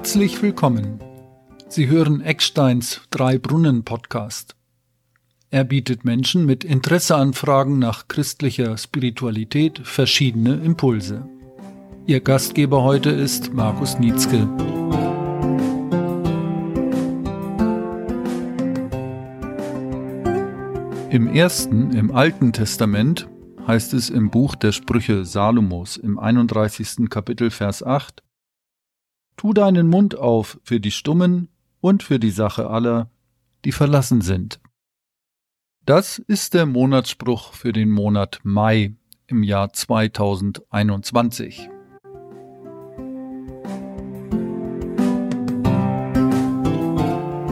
Herzlich willkommen. Sie hören Ecksteins Drei Brunnen Podcast. Er bietet Menschen mit Interesseanfragen nach christlicher Spiritualität verschiedene Impulse. Ihr Gastgeber heute ist Markus Nietzsche. Im ersten, im Alten Testament, heißt es im Buch der Sprüche Salomos im 31. Kapitel Vers 8, Tu deinen Mund auf für die Stummen und für die Sache aller, die verlassen sind. Das ist der Monatsspruch für den Monat Mai im Jahr 2021.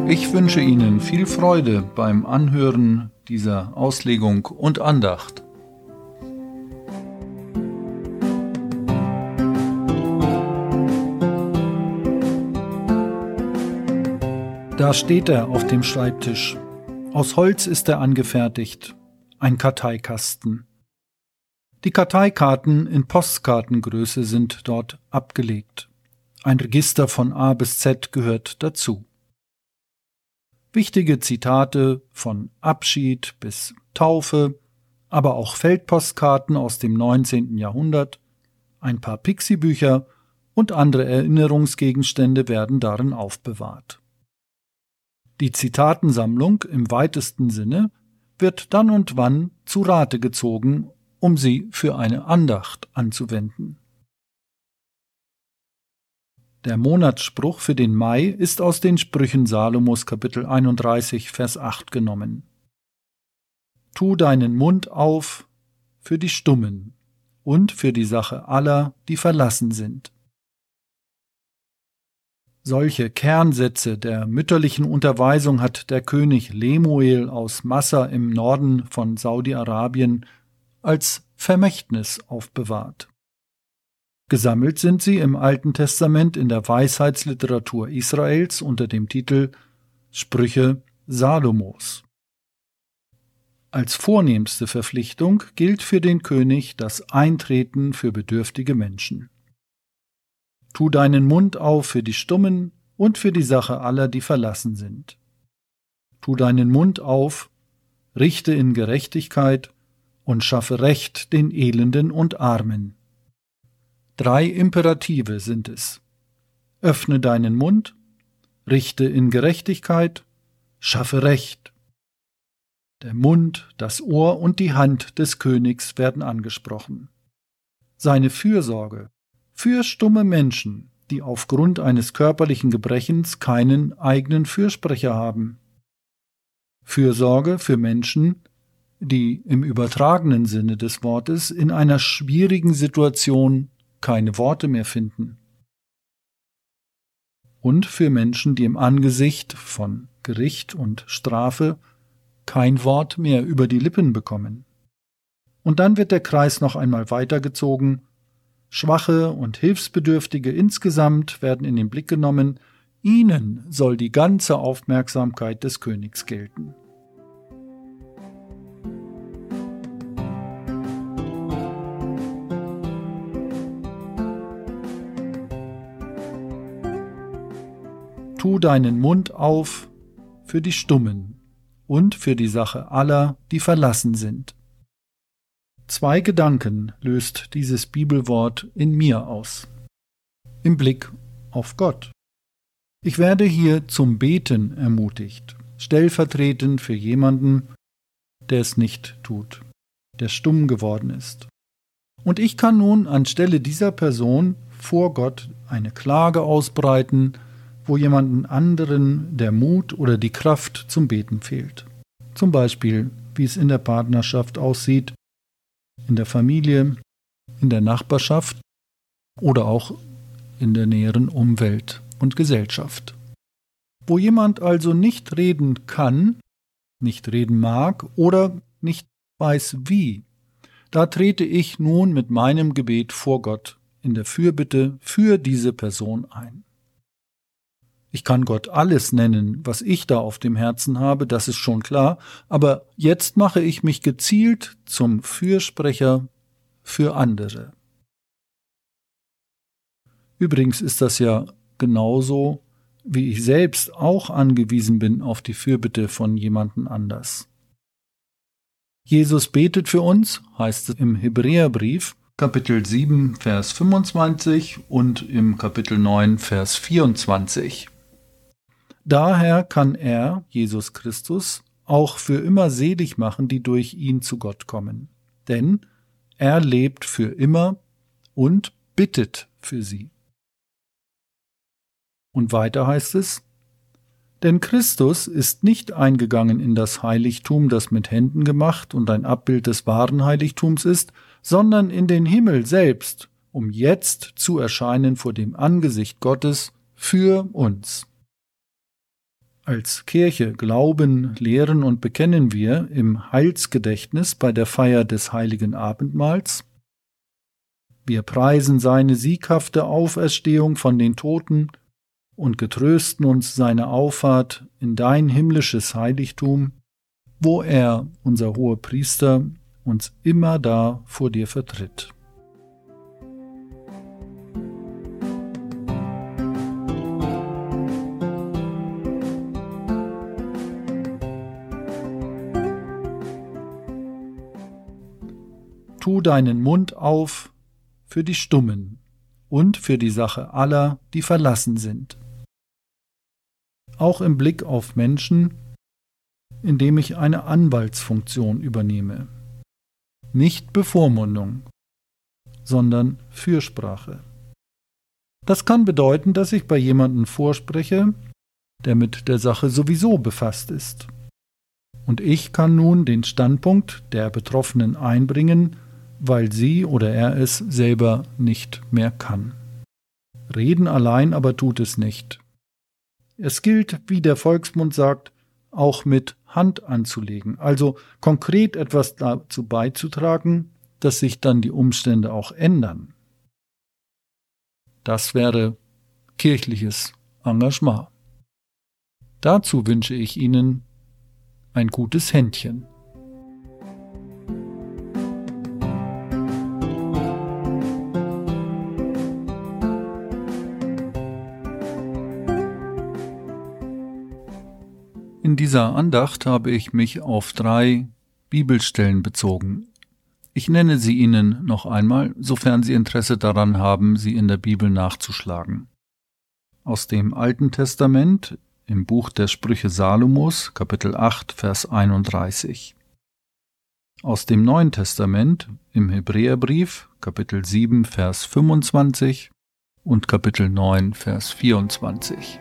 Ich wünsche Ihnen viel Freude beim Anhören dieser Auslegung und Andacht. Da steht er auf dem Schreibtisch. Aus Holz ist er angefertigt. Ein Karteikasten. Die Karteikarten in Postkartengröße sind dort abgelegt. Ein Register von A bis Z gehört dazu. Wichtige Zitate von Abschied bis Taufe, aber auch Feldpostkarten aus dem 19. Jahrhundert, ein paar Pixie-Bücher und andere Erinnerungsgegenstände werden darin aufbewahrt. Die Zitatensammlung im weitesten Sinne wird dann und wann zu Rate gezogen, um sie für eine Andacht anzuwenden. Der Monatsspruch für den Mai ist aus den Sprüchen Salomos Kapitel 31 Vers 8 genommen. Tu deinen Mund auf für die Stummen und für die Sache aller, die verlassen sind. Solche Kernsätze der mütterlichen Unterweisung hat der König Lemuel aus Massa im Norden von Saudi-Arabien als Vermächtnis aufbewahrt. Gesammelt sind sie im Alten Testament in der Weisheitsliteratur Israels unter dem Titel Sprüche Salomos. Als vornehmste Verpflichtung gilt für den König das Eintreten für bedürftige Menschen. Tu deinen Mund auf für die Stummen und für die Sache aller, die verlassen sind. Tu deinen Mund auf, richte in Gerechtigkeit und schaffe Recht den Elenden und Armen. Drei Imperative sind es. Öffne deinen Mund, richte in Gerechtigkeit, schaffe Recht. Der Mund, das Ohr und die Hand des Königs werden angesprochen. Seine Fürsorge, für stumme Menschen, die aufgrund eines körperlichen Gebrechens keinen eigenen Fürsprecher haben. Fürsorge für Menschen, die im übertragenen Sinne des Wortes in einer schwierigen Situation keine Worte mehr finden. Und für Menschen, die im Angesicht von Gericht und Strafe kein Wort mehr über die Lippen bekommen. Und dann wird der Kreis noch einmal weitergezogen Schwache und Hilfsbedürftige insgesamt werden in den Blick genommen, ihnen soll die ganze Aufmerksamkeit des Königs gelten. Tu deinen Mund auf für die Stummen und für die Sache aller, die verlassen sind. Zwei Gedanken löst dieses Bibelwort in mir aus. Im Blick auf Gott. Ich werde hier zum Beten ermutigt, stellvertretend für jemanden, der es nicht tut, der stumm geworden ist. Und ich kann nun anstelle dieser Person vor Gott eine Klage ausbreiten, wo jemanden anderen der Mut oder die Kraft zum Beten fehlt. Zum Beispiel, wie es in der Partnerschaft aussieht, in der Familie, in der Nachbarschaft oder auch in der näheren Umwelt und Gesellschaft. Wo jemand also nicht reden kann, nicht reden mag oder nicht weiß wie, da trete ich nun mit meinem Gebet vor Gott in der Fürbitte für diese Person ein. Ich kann Gott alles nennen, was ich da auf dem Herzen habe, das ist schon klar, aber jetzt mache ich mich gezielt zum Fürsprecher für andere. Übrigens ist das ja genauso wie ich selbst auch angewiesen bin auf die Fürbitte von jemanden anders. Jesus betet für uns, heißt es im Hebräerbrief, Kapitel 7, Vers 25 und im Kapitel 9, Vers 24. Daher kann er, Jesus Christus, auch für immer selig machen, die durch ihn zu Gott kommen. Denn er lebt für immer und bittet für sie. Und weiter heißt es, denn Christus ist nicht eingegangen in das Heiligtum, das mit Händen gemacht und ein Abbild des wahren Heiligtums ist, sondern in den Himmel selbst, um jetzt zu erscheinen vor dem Angesicht Gottes für uns. Als Kirche glauben, lehren und bekennen wir im Heilsgedächtnis bei der Feier des heiligen Abendmahls. Wir preisen seine sieghafte Auferstehung von den Toten und getrösten uns seine Auffahrt in dein himmlisches Heiligtum, wo er, unser hoher Priester, uns immer da vor dir vertritt. Tu deinen Mund auf für die Stummen und für die Sache aller, die verlassen sind auch im Blick auf Menschen, indem ich eine Anwaltsfunktion übernehme. Nicht Bevormundung, sondern Fürsprache. Das kann bedeuten, dass ich bei jemandem vorspreche, der mit der Sache sowieso befasst ist. Und ich kann nun den Standpunkt der Betroffenen einbringen, weil sie oder er es selber nicht mehr kann. Reden allein aber tut es nicht. Es gilt, wie der Volksmund sagt, auch mit Hand anzulegen, also konkret etwas dazu beizutragen, dass sich dann die Umstände auch ändern. Das wäre kirchliches Engagement. Dazu wünsche ich Ihnen ein gutes Händchen. In dieser Andacht habe ich mich auf drei Bibelstellen bezogen. Ich nenne sie Ihnen noch einmal, sofern Sie Interesse daran haben, sie in der Bibel nachzuschlagen. Aus dem Alten Testament im Buch der Sprüche Salomos, Kapitel 8, Vers 31. Aus dem Neuen Testament im Hebräerbrief, Kapitel 7, Vers 25 und Kapitel 9, Vers 24.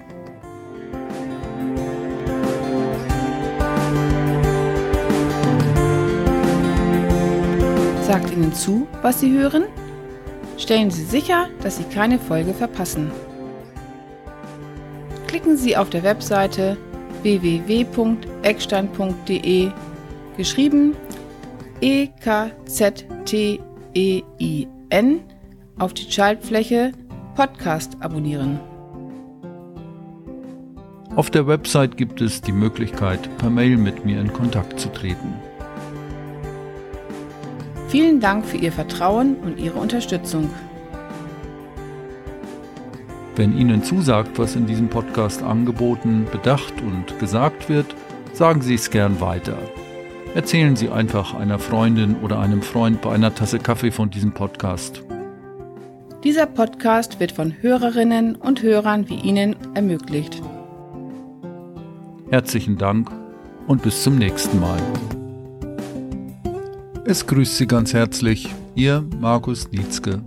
sagt Ihnen zu, was Sie hören? Stellen Sie sicher, dass Sie keine Folge verpassen. Klicken Sie auf der Webseite www.eckstein.de geschrieben E K Z T E I N auf die Schaltfläche Podcast abonnieren. Auf der Website gibt es die Möglichkeit, per Mail mit mir in Kontakt zu treten. Vielen Dank für Ihr Vertrauen und Ihre Unterstützung. Wenn Ihnen zusagt, was in diesem Podcast angeboten, bedacht und gesagt wird, sagen Sie es gern weiter. Erzählen Sie einfach einer Freundin oder einem Freund bei einer Tasse Kaffee von diesem Podcast. Dieser Podcast wird von Hörerinnen und Hörern wie Ihnen ermöglicht. Herzlichen Dank und bis zum nächsten Mal. Es grüßt Sie ganz herzlich, Ihr Markus Nietzke